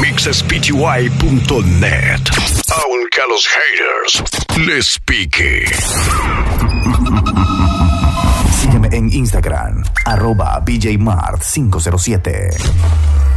mixspty.net. Aunque a los haters les pique. Sígueme en Instagram, arroba BJMart507.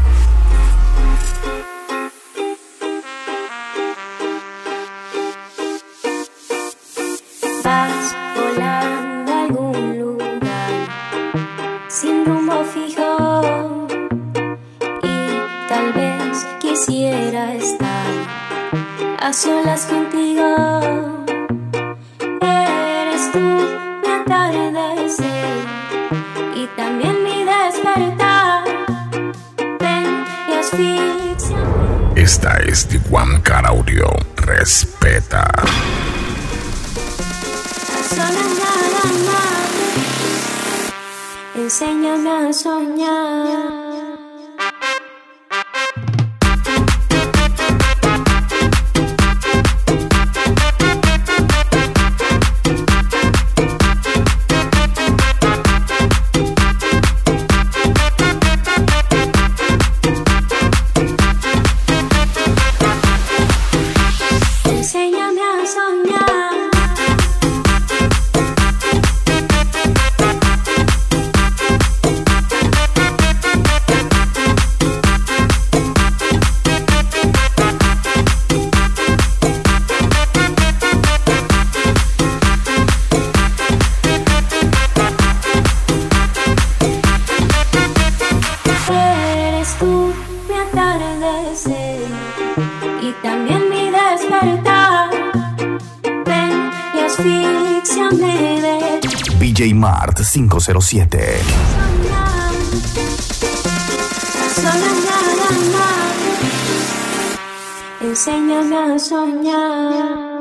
507. Enséñame a soñar.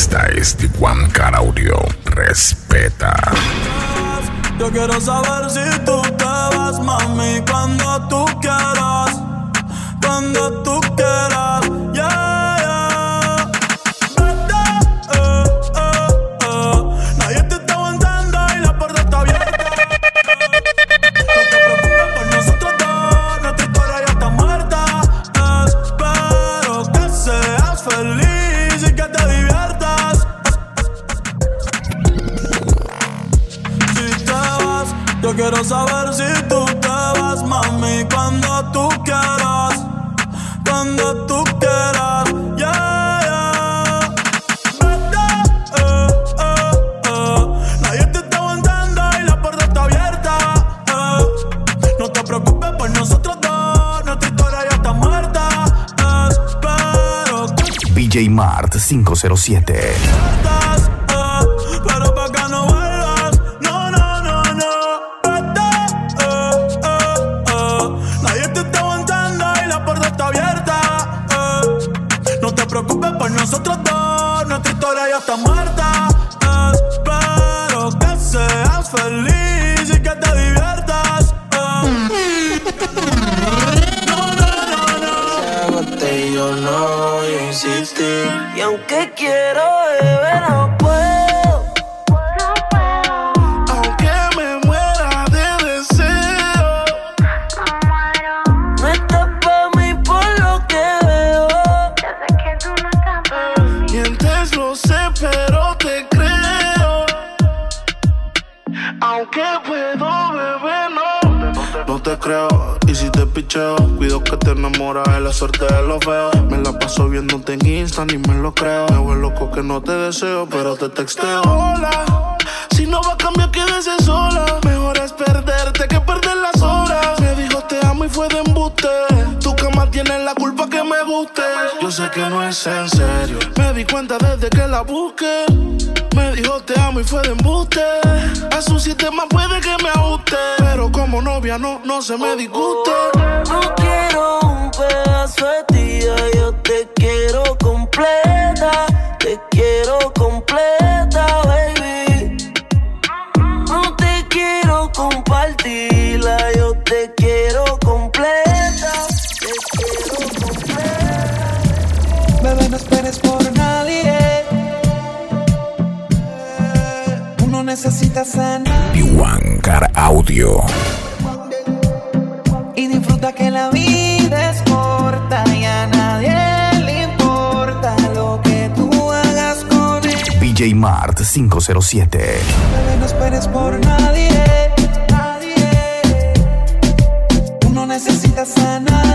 Esta es Tijuana Car Audio. Respeta. Yo quiero saber si tú te vas, mami, cuando tú quieras. Cuando tú quieras, yo quiero saber si tú te vas, mami, cuando tú quieras, cuando tú quieras, yeah, yeah. Vete, eh, eh, eh. Nadie te está aguantando y la puerta está abierta, eh. No te preocupes por nosotros dos, nuestra historia ya está muerta, espero que BJ Mart 507. Enamoras de la suerte de los feos. Me la paso viéndote en Insta, ni me lo creo. Me voy loco que no te deseo, pero te texteo. Hola, si no va a cambiar, quédese sola. Mejor es perderte que perder las horas. Me dijo te amo y fue de embuste. Tu cama tiene la culpa que me guste. Yo sé que no es en serio. Me di cuenta desde que la busqué. Me dijo te amo y fue de embuste. A su sistema puede que me ajuste. Pero como novia no, no se me disguste. No quiero un pedazo de ti, yo te quiero completa. Te quiero completa, baby. No te quiero compartirla, yo te quiero completa. Te quiero completa. Bebé, no esperes por Uno necesita sanar Tijuana Car Audio. y disfruta que la vida es corta y a nadie le importa lo que tú hagas con él. BJ Mart 507. Bebé, no esperes por nadie. nadie. Uno necesita a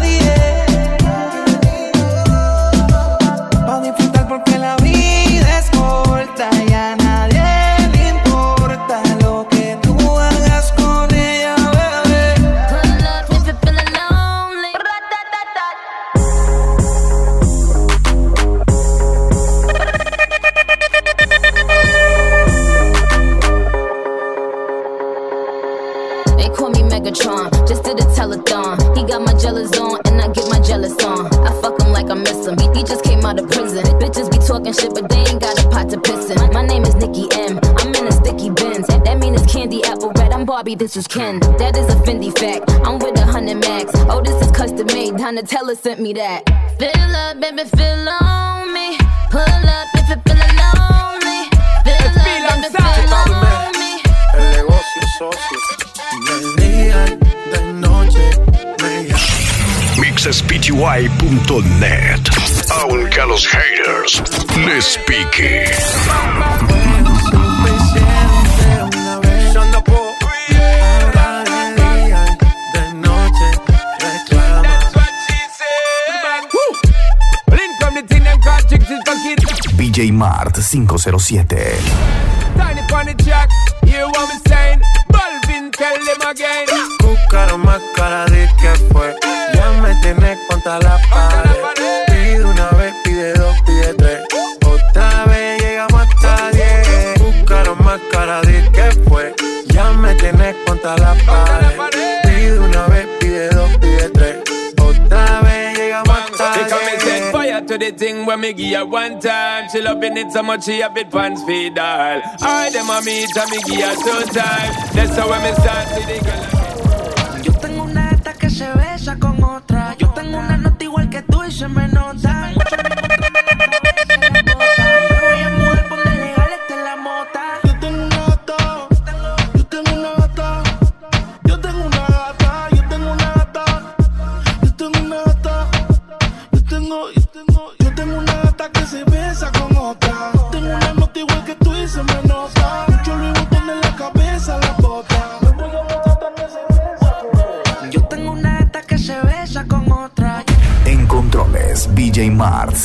Barbie, Ken. That is a Fendi fact. I'm with a hundred max. Oh, this is custom made. Donatella sent me that. Fill up, baby, fill on me. Pull up if you feeling lonely. Fill up, baby, fill on me. El negocio socio. De día, de noche, me mixespty.net. Aunque a los haters les pique. 507. When me give her one time. She loving it so much she a bit pants feed all. I them a meet and me give her two time. That's how when me start see the girl. Yo tengo una que se besa con otra. Yo tengo una nota igual que tú y se me nota.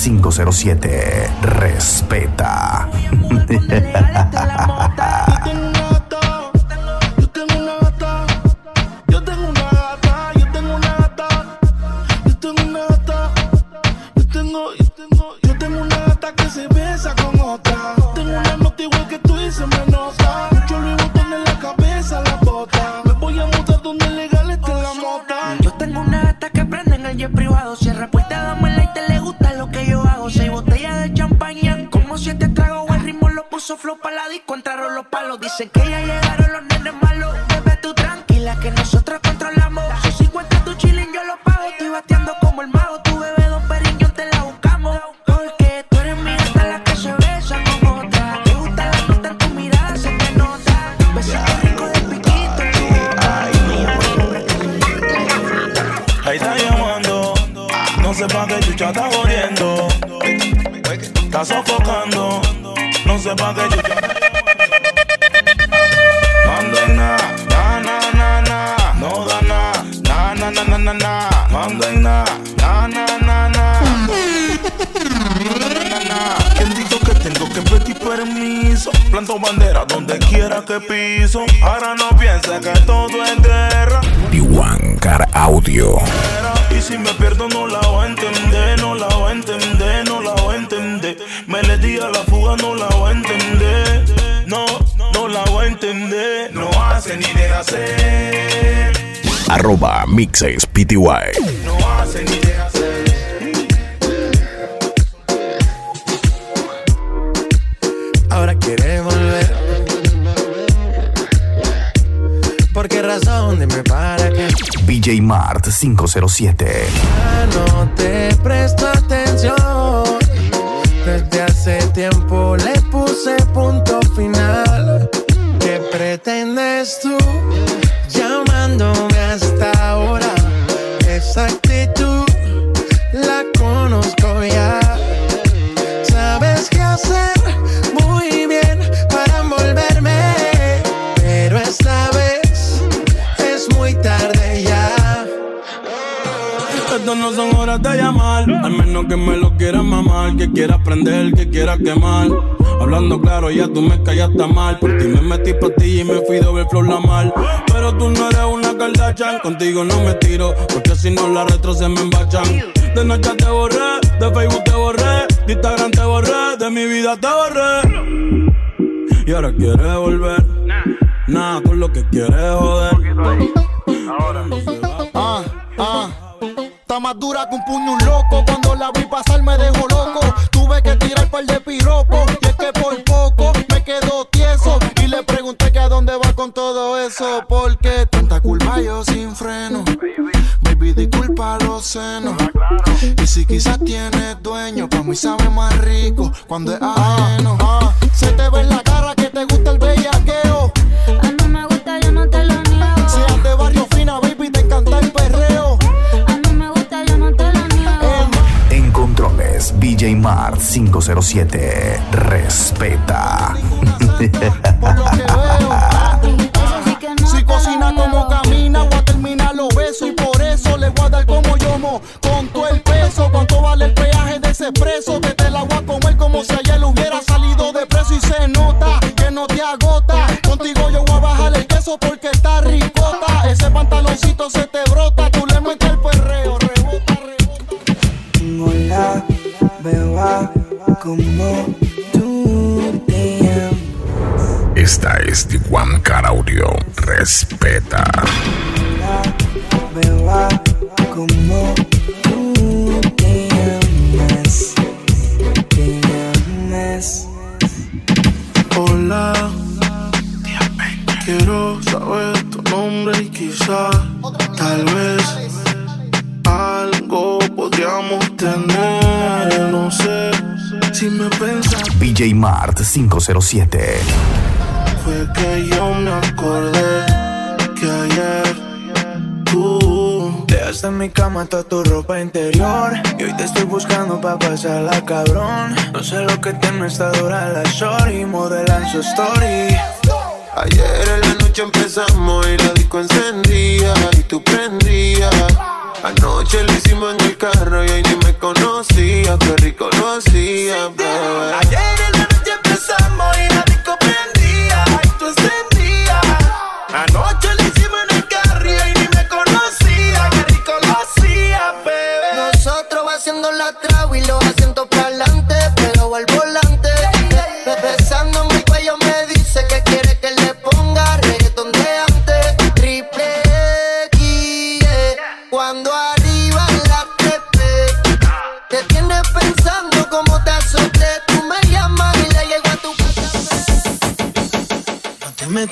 507. Respeta. La disco, los palos. Dicen que ya llegaron los nenes malos. Bebé, tú tranquila, que nosotros controlamos. Son 50 tu chilling, yo lo pago. Estoy bateando como el mago. Tu bebé, don Periñón, te la buscamos. Porque tú eres mi gata, la que se besa con otra. Te gusta la nota en tu mirada, se te nota. Besito rico de piquito boca. Ahí está llamando, no sé pa' qué chucha está corriendo. Está sofocando, no sé pa' qué chucha. Planto bandera donde quiera que piso. Ahora no piensa que todo es guerra. Diwancar Audio. Y si me pierdo no la voy a entender, no la voy a entender, no la voy a entender. Me le di a la fuga, no la voy a entender. No, no la voy a entender. No hace ni deja hacer. Arroba mixespty. No hace ni deja hacer. Mart 507. Ya no. Que quiera prender, que quiera quemar. Hablando claro, ya tú me callaste mal. Por ti me metí pa' ti y me fui de ver flor la mal. Pero tú no eres una Kardashian, contigo no me tiro, porque si no la retro se me embachan. De noche te borré, de Facebook te borré, de Instagram te borré, de mi vida te borré. Y ahora quieres volver, nada con lo que quieres joder. Ahora. Más dura que un puño loco. Cuando la vi pasar me dejó loco. Tuve que tirar par de piropo. Y es que por poco me quedo tieso. Y le pregunté que a dónde va con todo eso. Porque tanta culpa yo sin freno. Baby, disculpa los senos. Y si quizás tienes dueño, pa' mí sabe más rico cuando es ajeno. Se te ve en la cara que te gusta el bellaqueo. BJ Mart 507. Respeta. Por lo que veo. Si cocina como camina, voy a terminar los besos y por eso le voy a dar como yomo con todo el peso. ¿Cuánto vale el peaje de ese preso? 07. Fue que yo me acordé que ayer tú dejaste en mi cama toda tu ropa interior. Y hoy te estoy buscando pa' pasarla, cabrón. No sé lo que tiene esta dura la shorty, modelan su story. Ayer en la noche empezamos y la disco encendía y tú prendías. Anoche lo hicimos en el carro y hoy ni me conocía, qué rico lo hacía, bebé. Ayer en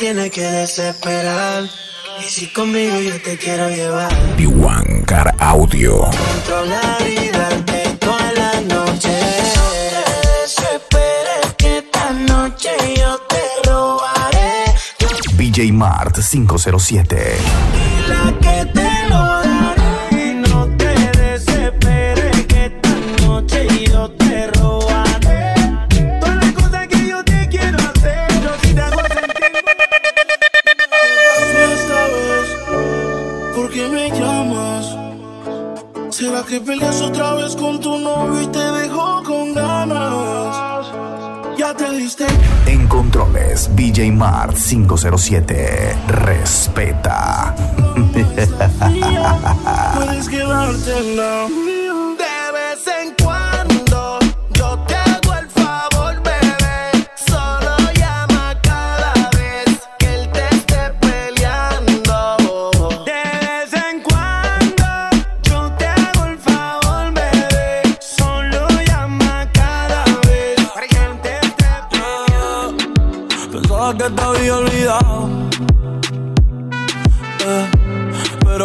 Tienes que desesperar Y si conmigo yo te quiero llevar Tijuana Cara Audio. Controlar y darte toda la noche Desesperes que esta noche yo te robaré Yo BJ Mart 507. soy la que te peleas otra vez con tu novio y te dejó con ganas? Ya te diste En controles, BJ Mart 507. Respeta. Puedes quedarte en la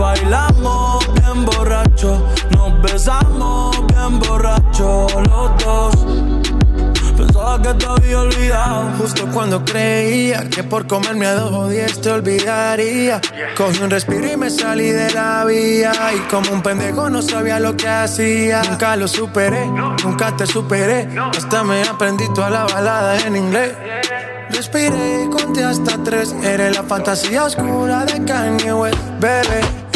Bailamos bien borracho, nos besamos bien borracho los dos. Pensaba que te había olvidado. Justo cuando creía que por comerme a dos diez te olvidaría. Cogí un respiro y me salí de la vía. Y como un pendejo no sabía lo que hacía. Nunca lo superé, nunca te superé. Hasta me aprendí toda la balada en inglés. Respiré y conté hasta tres. Eres la fantasía oscura de Kanye West, bebé.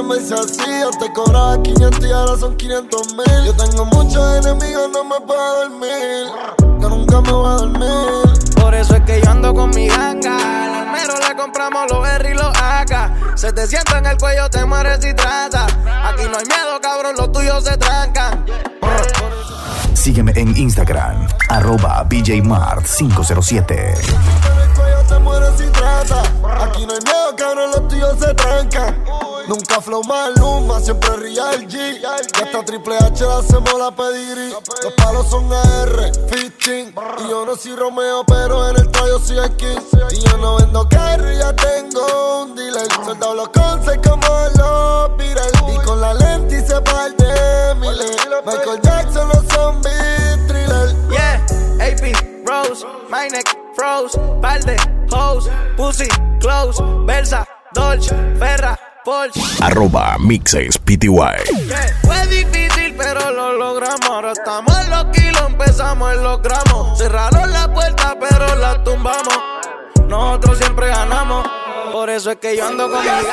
y quieren verse así. Antes cobraba 500 y ahora son 500 mil. Yo tengo muchos enemigos, no me puedo dormir. Yo nunca me voy a dormir. Por eso es que yo ando con mi ganga. Al almero le compramos los R y los AK. Se te sienta en el cuello, te mueres si trata. Aquí no hay miedo, cabrón, los tuyos se trancan. Sígueme en Instagram, arroba BJMart507. te mueres si trata. Aquí no hay miedo, cabrón, los tuyos se trancan. Nunca flow maluma, siempre real G. Y hasta Triple H le hacemos la pedigrí. Los palos son AR, 15. Y yo no soy Romeo, pero en el tallo soy King. Y yo no vendo carry, ya tengo un dealer. Soldado los conces como los Beatles. Y con la lente y se parte Miller. Michael Jackson, los zombies, thriller. Yeah, AP, Rose, my neck, froze, balde, hose, pussy, close, Versa, Dolce, Ferra, Porsche. Arroba Mixes PTY. Yeah, Fue difícil, pero lo logramos. Ahora estamos en los kilos, empezamos en los gramos. Cerraron la puerta, pero la tumbamos. Nosotros siempre ganamos. Por eso es que yo ando con mi AK.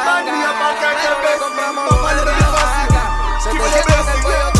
Se te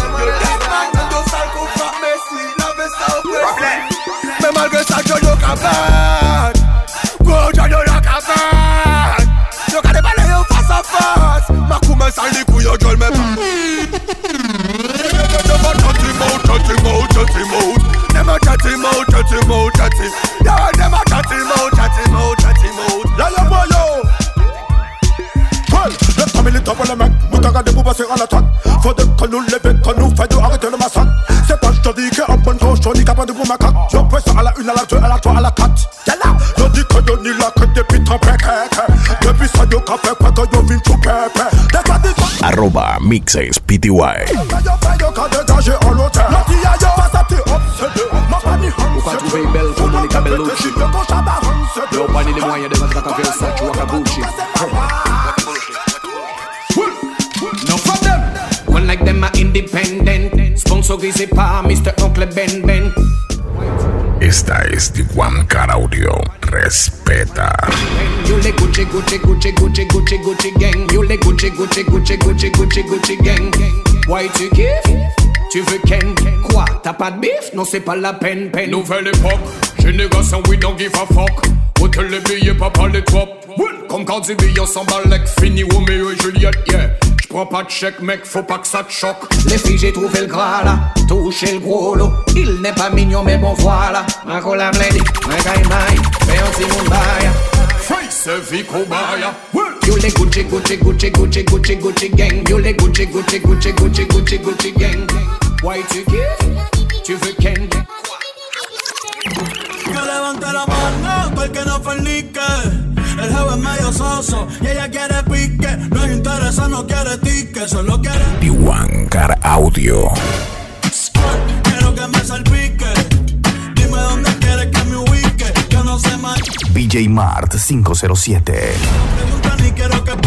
Ma famille Ou ka trouve yi bel kou Monica Bellucci Yo pa ni li mwanyen de vant ka Versace ou Akabuchi No from them. One like them are independent. Sponsorisé par Mr. Oncle Ben Ben. Esta es Tijuan Car Audio. Respeta. You le Gucci Gucci Gucci Gucci Gucci Gucci gang. You le Gucci Gucci Gucci Gucci Gucci Gucci gang. Why tu kiffes? Tu veux Ken? Quoi? T'as pas de bif? Non c'est pas la peine, peine. Nouvelle époque, génération we don't give a fuck. Ouais que les billets pas les top Comme quand dit billets s'emballe Fini Romeo et Juliette yeah J'prends pas de chèque mec faut pas que ça te choque Les filles j'ai trouvé le gras là Touché le gros lot Il n'est pas mignon mais bon voilà Ma cola blendé Ma caïmaï Mais on s'y Face vie cobaya You le Gucci Gucci Gucci Gucci Gucci Gucci gang You le Gucci Gucci Gucci Gucci Gucci Gucci gang Why tu kiffes Tu veux ken Que levante la mano para que no fornique. El jefe es medio soso y ella quiere pique. No es interesa, no quiere tique, solo quiere. Piwancar Audio. Quiero que me salpique. Dime dónde quieres que me ubique. Yo no sé más. BJ Mart 507. Pregunta ni quiero que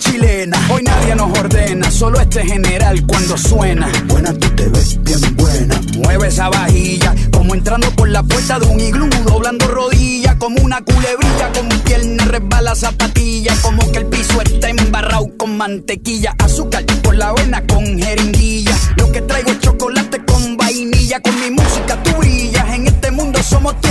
chilena. Hoy nadie nos ordena, solo este general cuando suena. Buena, tú te ves bien buena. Mueve esa vajilla, como entrando por la puerta de un iglú, doblando rodillas, como una culebrilla, como pierna resbala zapatilla, como que el piso está embarrado con mantequilla, azúcar por la avena con jeringuilla. Lo que traigo es chocolate con vainilla, con mi música tú brillas. En este mundo somos tú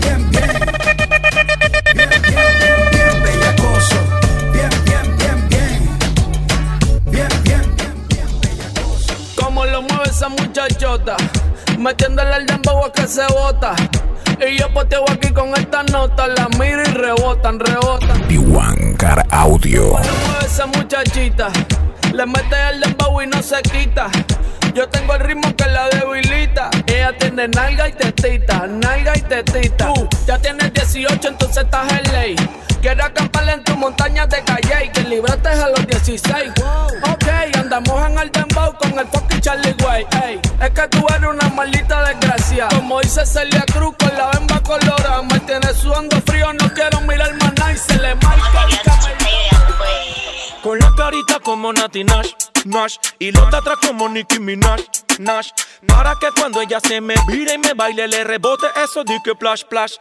Muchachota, metiéndole al dembow a que se bota. Y yo poteo aquí con esta nota, la miro y rebotan, rebotan. Piwancar Audio. Esa muchachita, le mete el dembow y no se quita. Yo tengo el ritmo que la debilita. Ella tiene nalga y tetita, nalga y tetita. Tú ya tienes 18, entonces estás en ley. Quiero acampar en tu montaña de calle y que libraste a los 16. Ok, andamos en el dembow con el fucking Charlie Way. Ey, es que tú eres una maldita desgracia. Como dice Celia Cruz con la bemba colorada. Me tienes sudando frío, no quiero mirar más nada y se le marca. Con la carita como Nati Nash, Nash Y los de atrás como Nicki Minaj, Nash Para que cuando ella se me vire y me baile Le rebote eso di que plash, plash,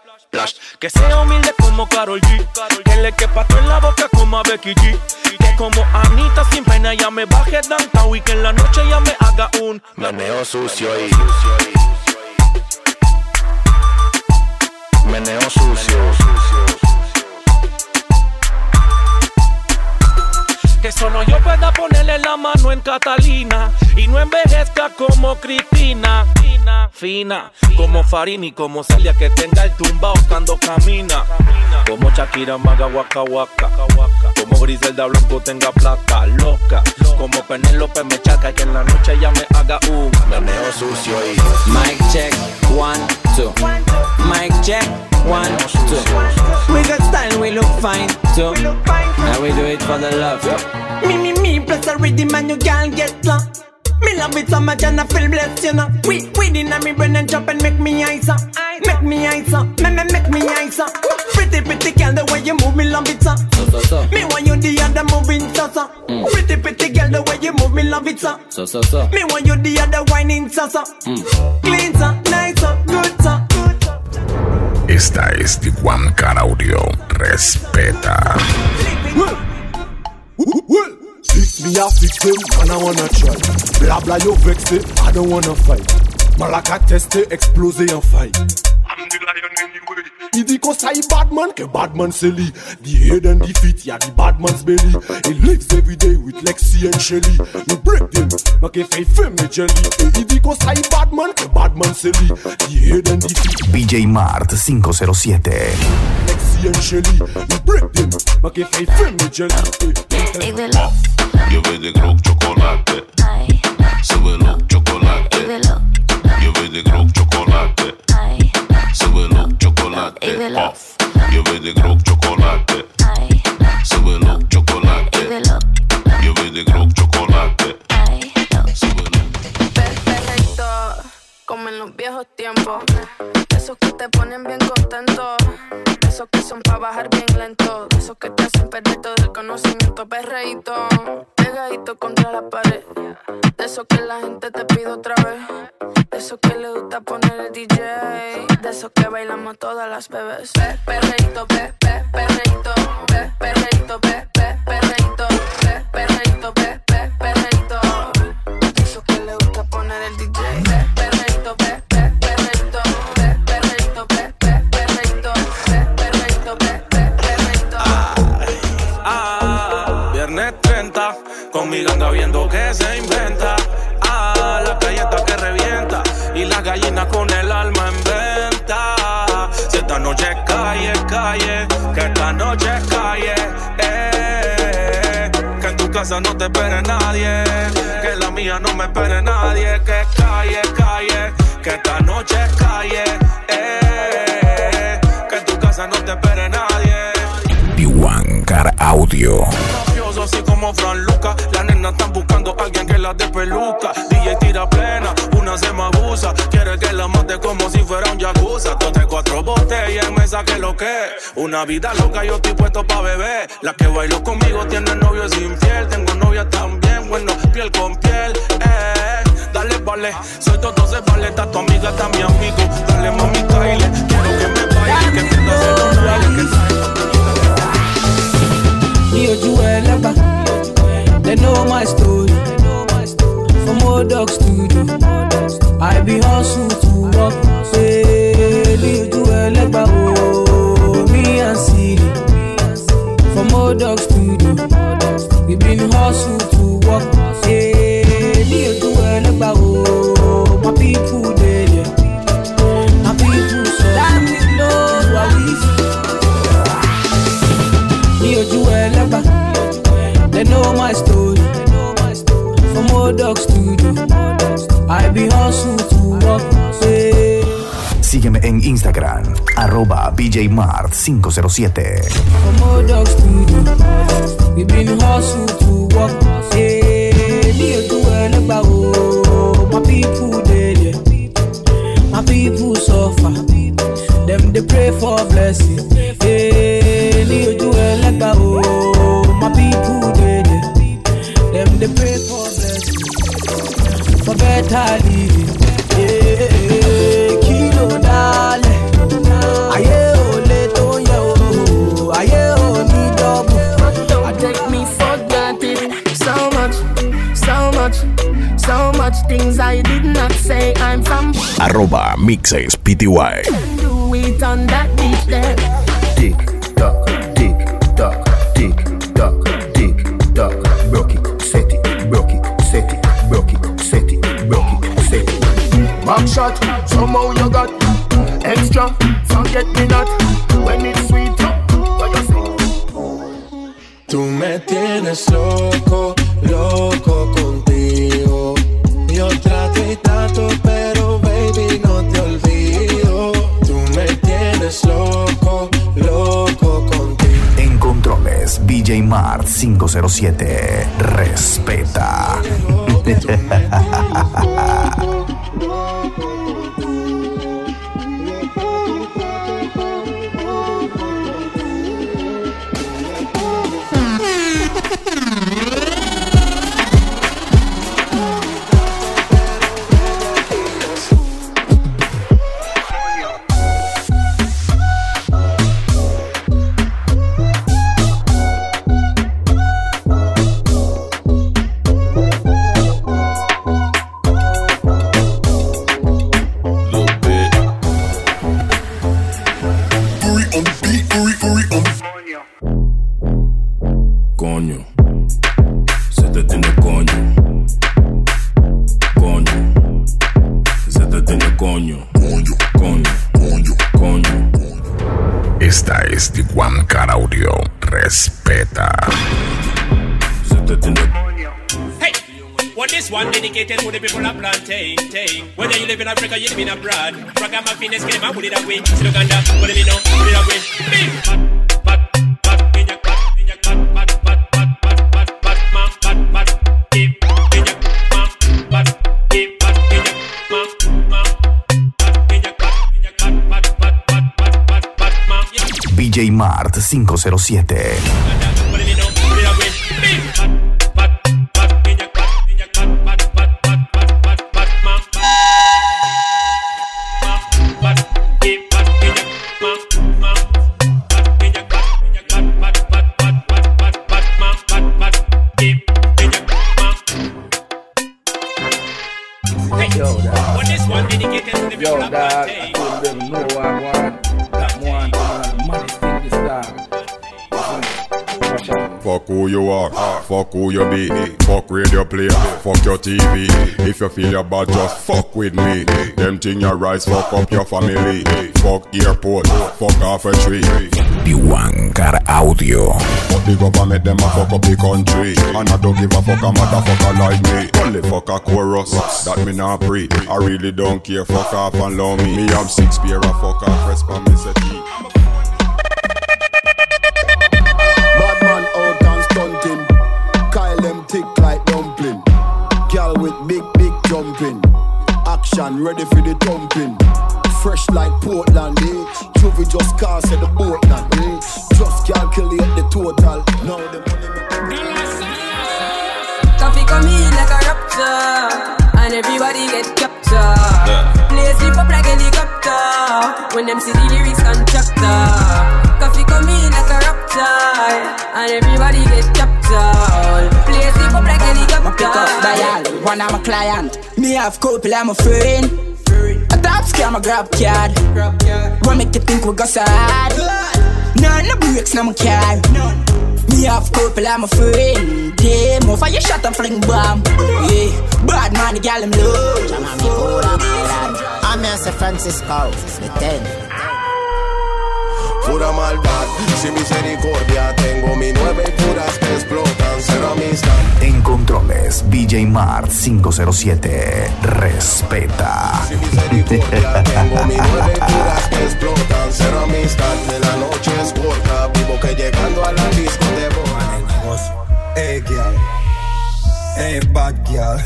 Que sea humilde como Karol G. Que le quepa todo en la boca como a Becky G. Que como Anita sin pena ya me baje downtown Y que en la noche ya me haga un Meneo sucio y meneo sucio. Que solo yo pueda ponerle la mano en Catalina y no envejezca como Cristina. Fina, fina, como Farini, como Celia que tenga el tumbao cuando camina. Como Shakira Maga Waka Waka. Como Griselda Blanco tenga plata loca. Como Penélope me chaca que en la noche ya me haga un meneo sucio y Mic check, one, two. Mic check, one, two. We got style, we look fine too. And we do it for the love. Me, me, me, plus a rhythm and you can't get lost. Me love it so much and I feel blessed, you know. We, we in me brain and jump and make me eyes up. Make me eyes up, me, me, make me eyes up. Pretty, pretty girl, the way you move me love it, so. So, so, Me want you the other moving, so, so. Mm. Pretty, pretty girl, the way you move me love it, so. so, so, so. Me want you the other whining, so, so. Mm. Clean, so, nice, so, good, so. Esta es Tijuana Audio. Respeta. Fix me, I fix them, and I wanna try. Bla bla, you vex it, I don't wanna fight. Malaka teste, explose en fight. Il dit qu'on say bad man, que bad man c'est lui. The head and the feet, yeah, the bad man's belly. He lives every day with Lexi and Shelly. We break them, make a fait femme me jelly. Et il dit qu'on say bad man, que bad man c'est. The head and the feet, BJ Mart 507. Shelly. We break them, make a fait femme me jelly. Yo voy de Grok chocolate. Súbelo, chocolate. Yo voy de Grok chocolate. Súbelo, chocolate. Off. Yo voy de Grok chocolate. Súbelo, chocolate. Yo voy de Grok chocolate. Perreíto, como en los viejos tiempos. Que te hacen perder todo el conocimiento. Perreíto, pegadito contra la pared. De esos que la gente te pide otra vez. De esos que le gusta poner el DJ. De esos que bailamos todas las bebés. Pe- Perreíto, pe, pe, perreíto, pe, perreíto, pe, casa no te espere nadie, que la mía no me espere nadie. Que calle, calle, que esta noche calle. Eh, que en tu casa no te espere nadie. Car Audio. mafioso así como Fran Luca. Las nenas están las dé peluca. DJ tira plena, una se me abusa. Quiere que la mate como si fuera un yakuza. Tote cuatro botellas me saque lo que. Una vida loca, yo estoy puesto pa' beber. La que bailó conmigo tiene novio es infiel. Tengo novia también, bueno, piel con piel. Eh, dale, vale. Soy todo se vale. Está tu amiga, está mi amigo. Dale, mami, Kyle. Quiero que me baile, que prenda celular. Que ẹlẹ́gbà. They know my story. more dogs to do. I be hustle to work. Hey, do to Elegba, oh, me and see. For more dogs to do. We been hustle to work. Hey, do to Elegba, oh, my people there. My people so. Let me oh, know who I live. Me ojú Elegba, they know my story. For more dogs to Sígueme en Instagram, arroba BJMart507. from old dog studio. We been hustle to work. Say, ní ojú ẹlẹ́gbà o. My people. My suffer. Them they pray for blessing. Arroba Mixes PTY. do it on that beach there. Broke it, set it, broke it, set it, broke it, set it, broke it, set it. Shot, somehow you got extra. Forget me not 007. Respeta. 507. If you feel your bad, just fuck with me. Them thing your rise, fuck up your family. Fuck airport, fuck off a tree. Tijuan Car Audio. Fuck the government, them a fuck up the country. And I don't give a fuck a motherfucker like me. Only fuck a chorus, that me not pre. I really don't care, fuck off and love me. Me have six pair of fuck off, rest for me set Action ready for the thumping. Fresh like Portland, eh? Juvie just cast at the Portland, eh? Just calculate the total. Now the money Coffee come in like a raptor, and everybody get captured. Sleep up like helicopter when them see the lyrics constructor. Coffee come in like a raptor, and everybody get captured. Play sleep up like My pick helicopter. up dial, one of my client. Me have couple, I'm a friend. A top scam, a grab card. What make you think we go sad? None no breaks, no my car. Me have couple, I'm a friend. Fire shot and fling bomb. Yeah, bad man, the gal him. I'm Francisco, the 10. Pura maldad, sin misericordia Tengo mi nueve y puras que explotan Cero amistad En controles, BJ Mart 507. Respeta. Tengo mi nueve puras que explotan Cero amistad, de la noche es corta Hey, bad girl.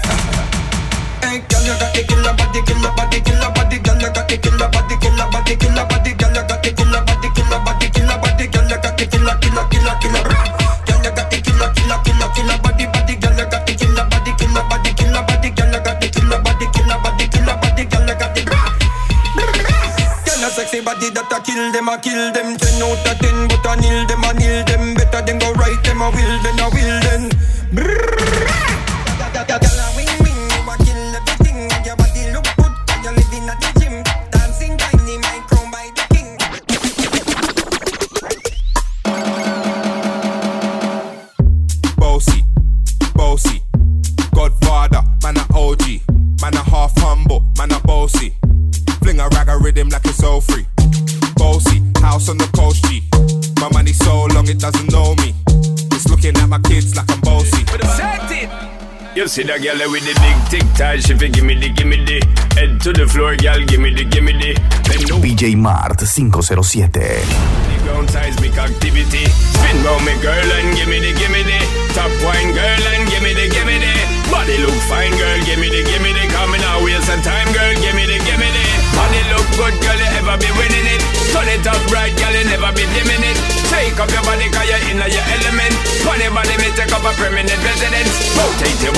Hey, girl, you got the killer body, killer body, killer body, girl, you got the killer body, killer body, killer body, girl, you got the killer body, killer body, killer body, girl, you got the killer, killer, killer, killer. Girl, you got the killer, killer, killer, killer body, body, girl, you got the killer body, killer body, body, girl, you got the killer body, killer body, body, girl, you got the. Girl, a body that a kill them, a kill them. Ten out of ten, but a nil them, a nil them. Better than go right them, a will then, a will then. Girl, a see that girl with the big tic tac, she fi gimme the, gimme the. Head to the floor, girl, gimme the, gimme the. BJ Mart 507. the ground seismic activity. Spin round me girl and gimme the, gimme the. Top wine girl and gimme the, gimme the. Body look fine girl, gimme the, gimme the. Coming out waste some time girl, gimme the, gimme the. Body look good girl, you ever be winning it. Turn it up right girl, you never be dimming it. Take up your body cause you're in your element. Funny body me take up a permanent residence. Rotate your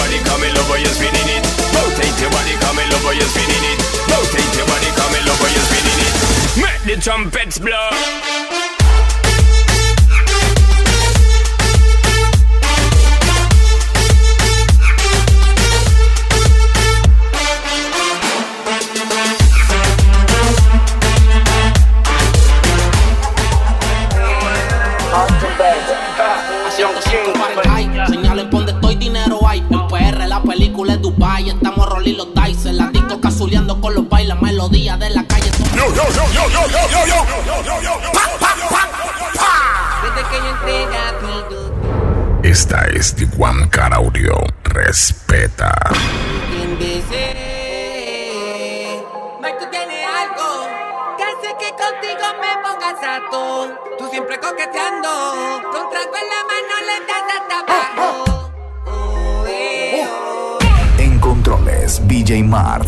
trumpets blow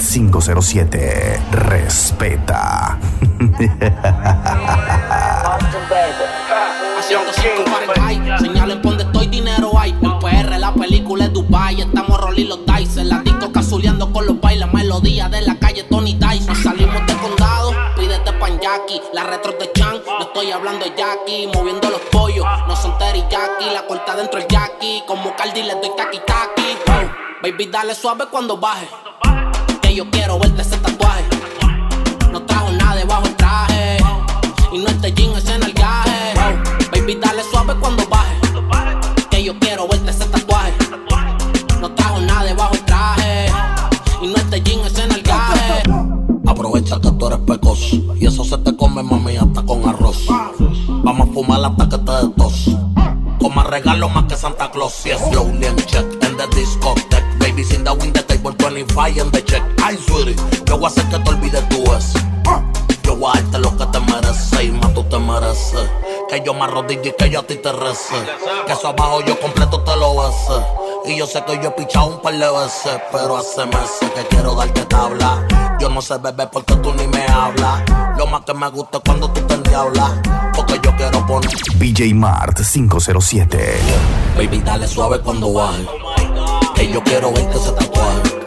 507. Respeta. Haciendo cinco Fahrenheit. Señalen por donde estoy, dinero hay. En PR la película es Dubai. Estamos rolling los dice. La disco casuleando con los bailes. Melodía de la calle Tony Dice. Salimos de condado. Pídete pan Jackie. La retro de Chan. No estoy hablando de Jackie. Moviendo los pollos. No son teriyaki. La corta dentro el Jackie. Como Cardi le doy taki. Oh, baby, dale suave cuando baje. Yo quiero verte ese tatuaje. Ti te rece. Que eso abajo yo completo te lo bese. Y yo sé que yo he pichado un par de veces, pero hace meses que quiero darte tabla. Yo no sé beber porque tú ni me hablas. Lo más que me gusta es cuando tú te endiablas. Porque yo quiero poner. BJ Mart 507. Baby, dale suave cuando baje. Que yo quiero verte ese tatuaje.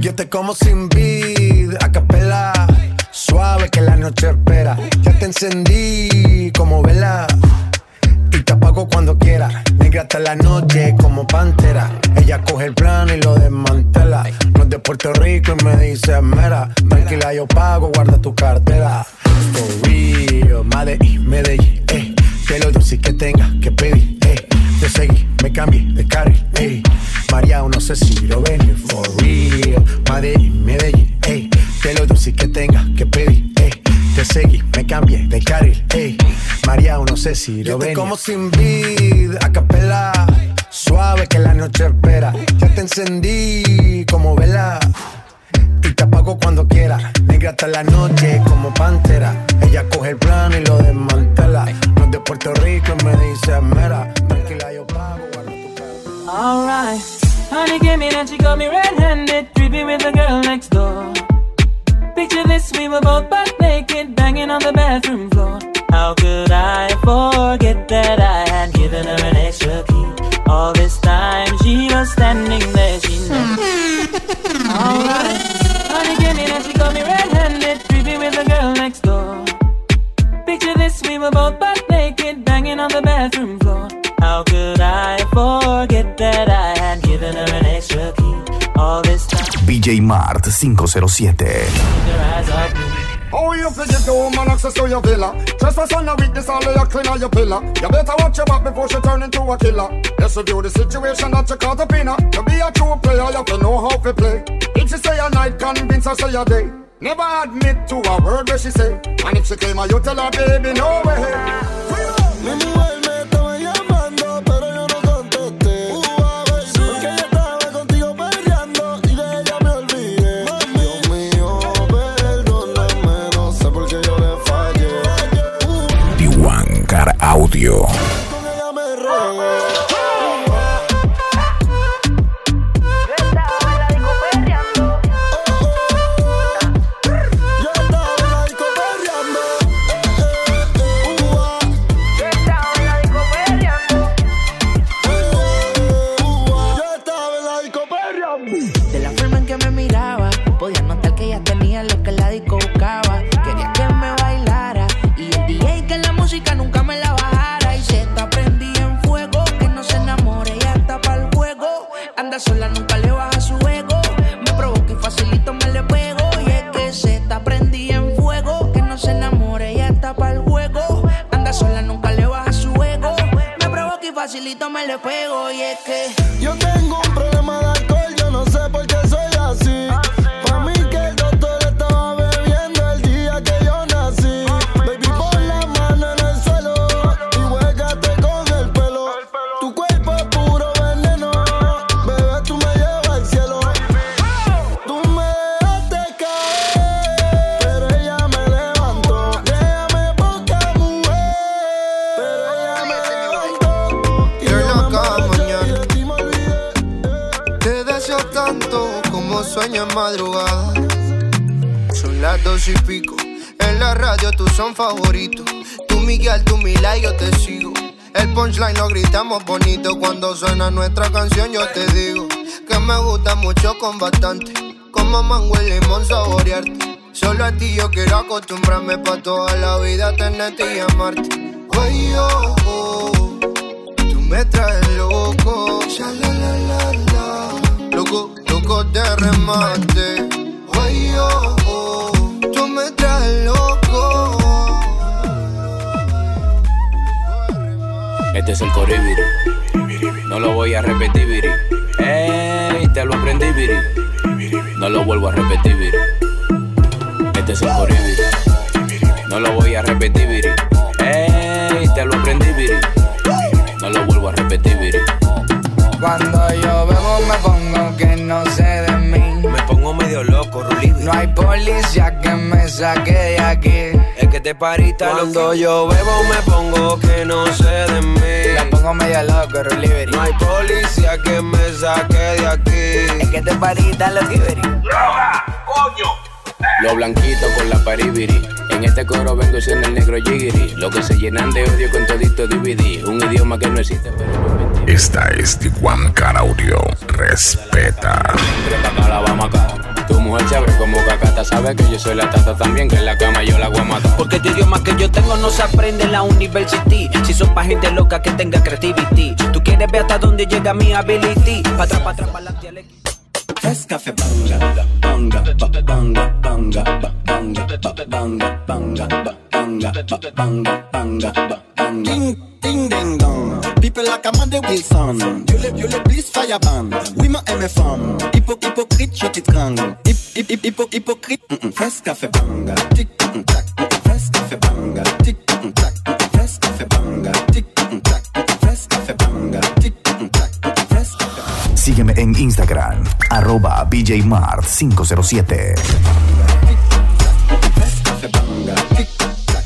Yo te como sin vid, a capela. Suave que la noche espera. Ya te encendí como vela. Y te apago cuando quiera. Negra hasta la noche como pantera. Ella coge el plano y lo desmantela. No es de Puerto Rico y me dice mera. Tranquila, yo pago, guarda tu cartera. For real, Medellín, Medellín, eh. Te lo si que tenga que pedir, eh. Te seguí, me cambié de carril, eh. María, no sé si lo venir, for real. Medellín, Medellín, eh. Te lo si que tenga que pedir, eh. Te seguí, me cambié de carril, eh. María, no sé si lo venir. como sin vid, a capela. Suave que la noche espera. Ya te encendí como vela. Y te apago cuando quiera. Negra hasta la noche como pantera. Ella coge el plano y lo desmantela. No es de Puerto Rico y me dice mera. Tranquila, yo pago. Alright, honey came in and she got me red-handed, creepy with the girl next door. Picture this, we were both butt naked, banging on the bathroom floor. How could I forget that I had given her an extra key? All this time she was standing there, she knew. Alright, honey came in and she got me red-handed, creepy with the girl next door. Picture this, we were both butt naked, banging on the bathroom floor. How could I forget that I had given her an extra key? All this time, BJ Mart 507. your eyes are blue. How you forget the woman access to your villa? Trespass on the weakness, all of your clean on your pillar. You better watch your back before she turn into a killer. Let's review the situation that you caught up in her. To be a true player, you have to know how to play. If she say a night, convince her say a day. Never admit to a word where she say. And if she claim her, you tell her, baby, no way. Mi Audio. Como mango y limón saborearte. Solo a ti yo quiero acostumbrarme pa' toda la vida tenerte y amarte. Ay, oh, oh, tú me traes loco. Sha, la, la, la, la. Loco, loco de remate. Ay, oh, oh, tú me traes loco. Este es el coribiri. No lo voy a repetir, viri. Ey, te lo aprendí, viri. No lo vuelvo a repetir, viri. Este es el coribiri. No lo voy a repetir, viri. Ey, te lo aprendí, viri. No lo vuelvo a repetir, viri. Cuando yo bebo me pongo que no sé de mí. Me pongo medio loco, Rulidi. No hay policía que me saque de aquí. Que te parita Cuando yo bebo me pongo que no sé de mí. Me pongo medio loco, Ruliberi. No hay policía que me saque de aquí. Es que te parita los Tiberi. Lo blanquito con la paribiri. En este coro vengo siendo el negro jigiri. Lo que se llenan de odio con todito DVD. Un idioma que no existe, pero entiendo. Esta es Tijuana Car Audio. Respeta. Tu mujer chévere como cacata. Sabe que yo soy la tata también. Que en la cama yo la voy a matar. Porque este idioma que yo tengo no se aprende en la university. Si son pa' gente loca que tenga creativity. Tú quieres ver hasta dónde llega mi ability. Pa' atrás, pa' atrás, pa' la. Fes café banga, banga, ba- banga, banga, ba- banga, ba- banga, banga, ba- banga, ba- banga, banga, ba- banga. Ding, ding, ding, dong. People like Amanda Wilson. You live, you live, please fireband. Oui, ma MFM. Hypo, hypocrite. Hip, hip, hip, hypo, hypocrite. Mm -mm. Fais café banga. Tic, mm, tac. Café banga. Tic, mm, tac. Fais café banga. Tic, mm, tac. Café. Tic, mm, tac. Café banga. Sígueme en Instagram. Arroba BJMart507. Tic, tac. Tic, tac.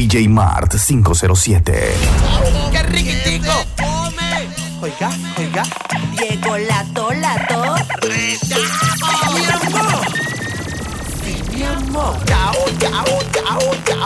DJ Mart 507. ¡Qué riquitico! Oiga, oiga. Llegó la to, la to. ¡Mi amor! Mi amor. Yao, yao, yao, yao.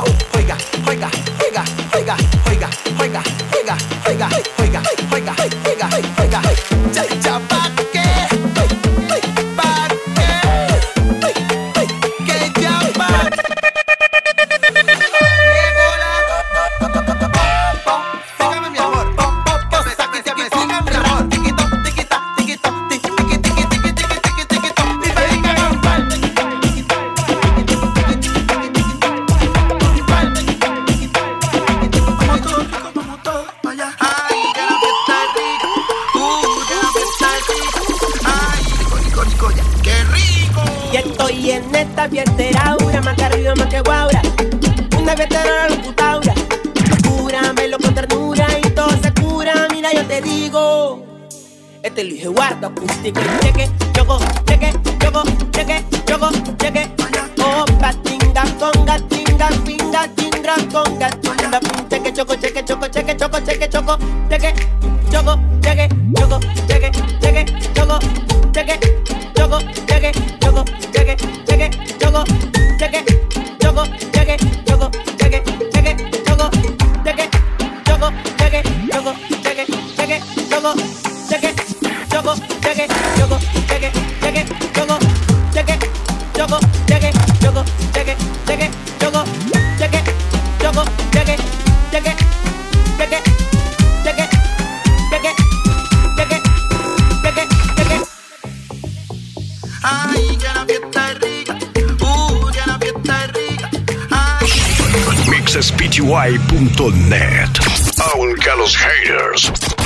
stick and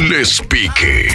les pique.